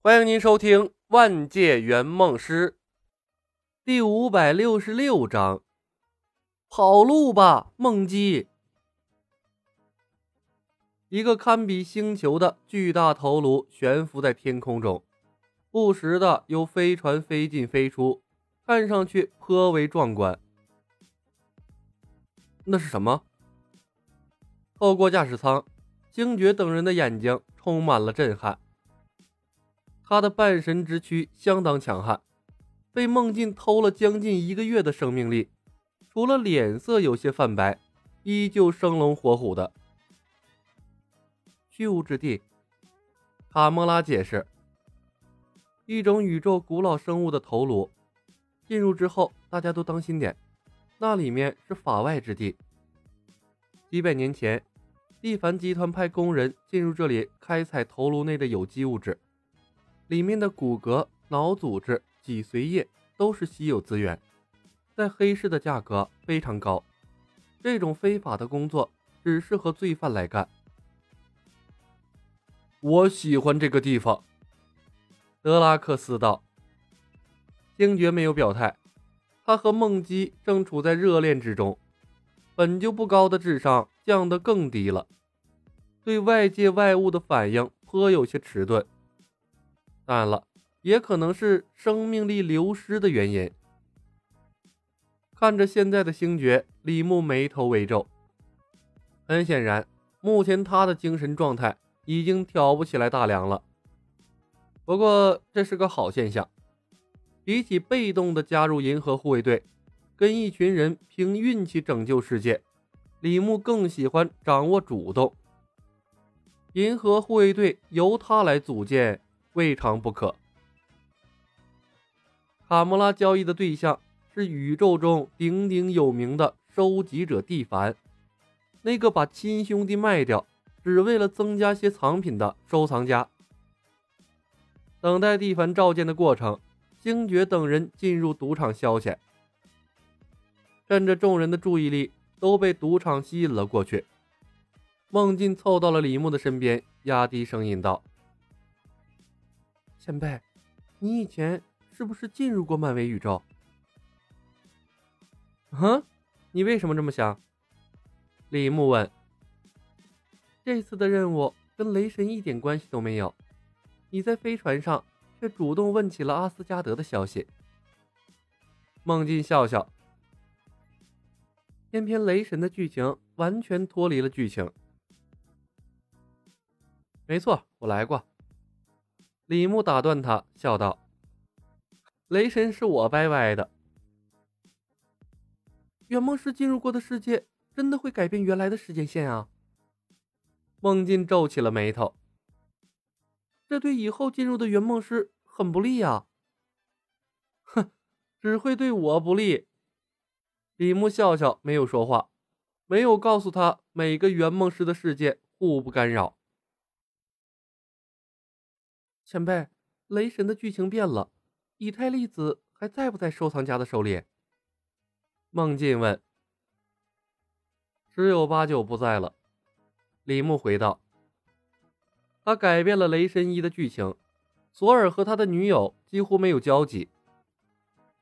欢迎您收听《万界圆梦师》第五百六十六章：跑路吧，梦姬！一个堪比星球的巨大头颅悬浮在天空中，不时的有飞船飞进飞出，看上去颇为壮观。那是什么？透过驾驶舱，星爵等人的眼睛充满了震撼。他的半神之躯相当强悍，被梦境偷了将近一个月的生命力，除了脸色有些泛白，依旧生龙活虎的。虚无之地，卡莫拉解释：一种宇宙古老生物的头颅，进入之后大家都当心点，那里面是法外之地。几百年前，蒂凡集团派工人进入这里开采头颅内的有机物质。里面的骨骼、脑组织、脊髓液都是稀有资源，在黑市的价格非常高。这种非法的工作只适合罪犯来干。我喜欢这个地方，德拉克斯道。星爵没有表态，他和梦姬正处在热恋之中，本就不高的智商降得更低了，对外界外物的反应颇有些迟钝。当然了，也可能是生命力流失的原因。看着现在的星爵，李牧眉头微皱。很显然，目前他的精神状态已经挑不起来大梁了。不过这是个好现象，比起被动的加入银河护卫队，跟一群人凭运气拯救世界，李牧更喜欢掌握主动。银河护卫队由他来组建。未尝不可。卡莫拉交易的对象是宇宙中鼎鼎有名的收集者蒂凡，那个把亲兄弟卖掉只为了增加些藏品的收藏家。等待蒂凡召见的过程，星爵等人进入赌场消遣。趁着众人的注意力都被赌场吸引了过去，梦境凑到了李牧的身边，压低声音道。前辈，你以前是不是进入过漫威宇宙？哼，你为什么这么想？李牧问。这次的任务跟雷神一点关系都没有，你在飞船上却主动问起了阿斯加德的消息。孟进笑笑，偏偏雷神的剧情完全脱离了剧情。没错，我来过。李牧打断他，笑道：“雷神是我掰歪的。圆梦师进入过的世界，真的会改变原来的时间线啊？”孟进皱起了眉头，这对以后进入的圆梦师很不利啊。哼，只会对我不利。李牧笑笑，没有说话，没有告诉他每个圆梦师的世界互不干扰。前辈，雷神的剧情变了，以太粒子还在不在收藏家的手里？孟进问。十有八九不在了。李牧回道。他改变了雷神一的剧情，索尔和他的女友几乎没有交集。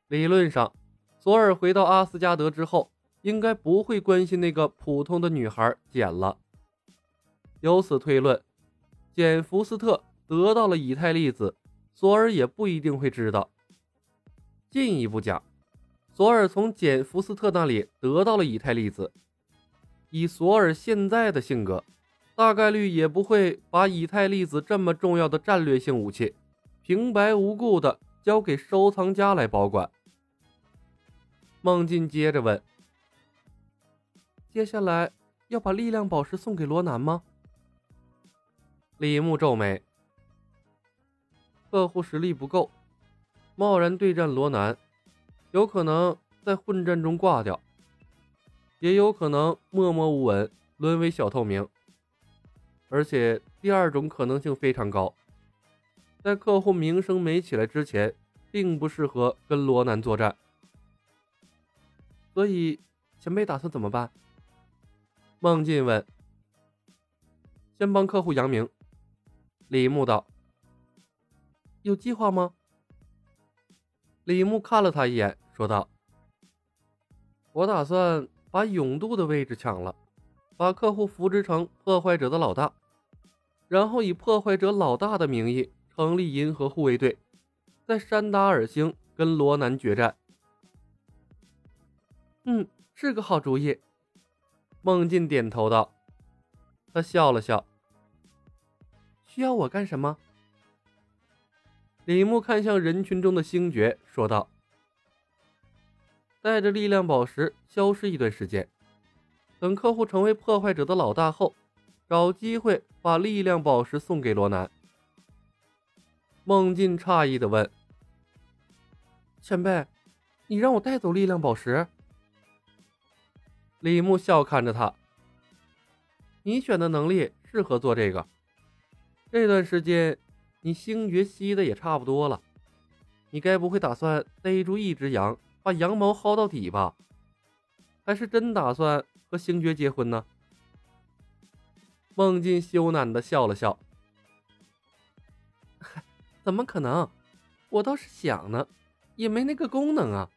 理论上，索尔回到阿斯加德之后，应该不会关心那个普通的女孩简了。由此推论，简·福斯特。得到了以太粒子，索尔也不一定会知道。进一步讲，索尔从简·福斯特那里得到了以太粒子，以索尔现在的性格，大概率也不会把以太粒子这么重要的战略性武器，平白无故的交给收藏家来保管。孟进接着问：“接下来要把力量宝石送给罗南吗？”李牧皱眉。客户实力不够，贸然对战罗南，有可能在混战中挂掉，也有可能默默无闻，沦为小透明。而且第二种可能性非常高，在客户名声没起来之前，并不适合跟罗南作战。所以前辈打算怎么办？孟进问。先帮客户扬名。李牧道。有计划吗？李牧看了他一眼，说道：“我打算把永渡的位置抢了，把客户扶植成破坏者的老大，然后以破坏者老大的名义成立银河护卫队，在山达尔星跟罗南决战。”嗯，是个好主意。孟进点头道。他笑了笑。需要我干什么？李牧看向人群中的星爵，说道：“带着力量宝石消失一段时间，等客户成为破坏者的老大后，找机会把力量宝石送给罗南。”孟进诧异的问：“前辈，你让我带走力量宝石？”李牧笑看着他：“你选的能力适合做这个。这段时间，你星爵吸的也差不多了，你该不会打算逮住一只羊，把羊毛薅到底吧？还是真打算和星爵结婚呢？”孟进羞赧的笑了笑：“，怎么可能？我倒是想呢，也没那个功能啊。”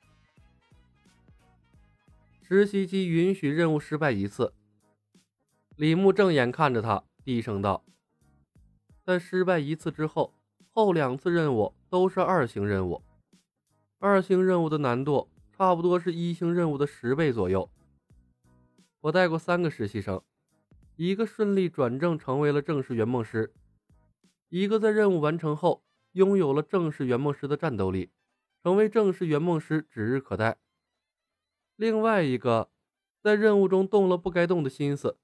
实习期允许任务失败一次。李牧正眼看着他，低声道：“但失败一次之后，后两次任务都是二星任务。二星任务的难度差不多是一星任务的十倍左右。我带过三个实习生，一个顺利转正成为了正式圆梦师，一个在任务完成后拥有了正式圆梦师的战斗力，成为正式圆梦师指日可待。”另外一个，在任务中动了不该动的心思，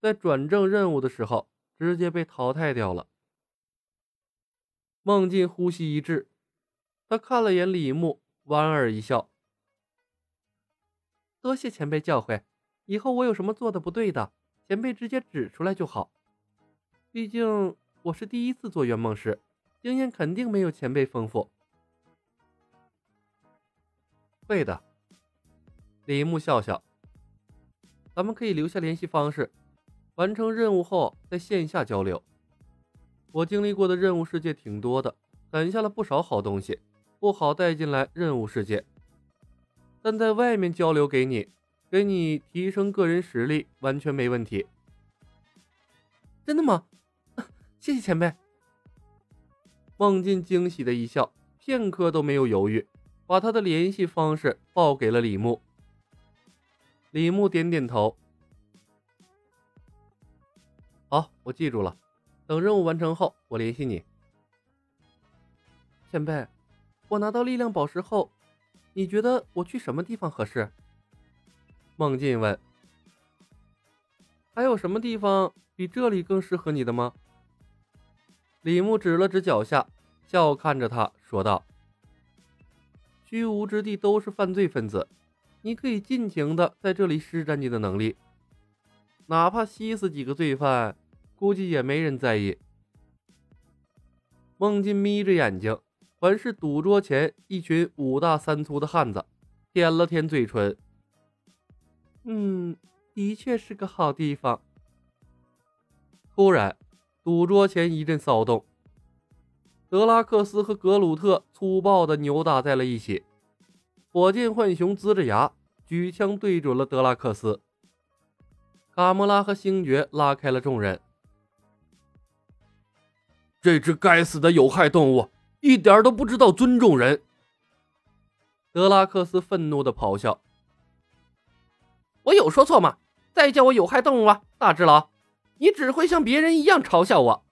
在转正任务的时候直接被淘汰掉了。孟进呼吸一滞，他看了眼李牧，莞尔一笑：“多谢前辈教诲，以后我有什么做的不对的，前辈直接指出来就好。毕竟我是第一次做圆梦师，经验肯定没有前辈丰富。”会的。李牧笑笑：“咱们可以留下联系方式，完成任务后在线下交流。我经历过的任务世界挺多的，攒下了不少好东西，不好带进来任务世界。但在外面交流给你，给你提升个人实力，完全没问题。”真的吗？谢谢前辈。孟进惊喜的一笑，片刻都没有犹豫，把他的联系方式报给了李牧。李牧点点头，好，我记住了。等任务完成后，我联系你。前辈，我拿到力量宝石后，你觉得我去什么地方合适？孟进问。还有什么地方比这里更适合你的吗？李牧指了指脚下，笑看着他说道：“虚无之地都是犯罪分子。”你可以尽情的在这里施展你的能力，哪怕吸死几个罪犯，估计也没人在意。孟进眯着眼睛，环视赌桌前一群五大三粗的汉子，舔了舔嘴唇。嗯，的确是个好地方。突然，赌桌前一阵骚动，德拉克斯和格鲁特粗暴的扭打在了一起。火箭浣熊呲着牙，举枪对准了德拉克斯。卡莫拉和星爵拉开了众人。这只该死的有害动物，一点都不知道尊重人！德拉克斯愤怒的咆哮：“我有说错吗？再叫我有害动物啊，大只佬！你只会像别人一样嘲笑我！”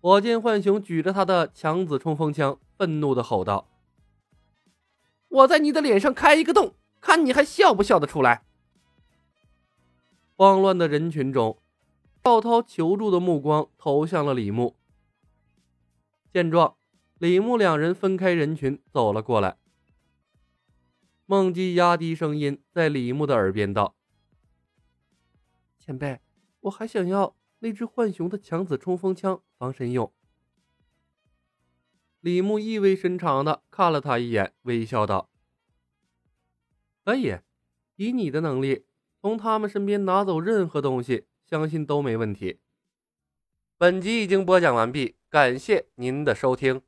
火箭浣熊举着他的强子冲锋枪，愤怒的吼道。我在你的脸上开一个洞，看你还笑不笑得出来。慌乱的人群中，赵涛求助的目光投向了李牧。见状，李牧两人分开人群走了过来。孟姬压低声音在李牧的耳边道：“前辈，我还想要那只浣熊的强子冲锋枪防身用。”李牧意味深长的看了他一眼，微笑道：“可以，以你的能力，从他们身边拿走任何东西，相信都没问题。”本集已经播讲完毕。感谢您的收听。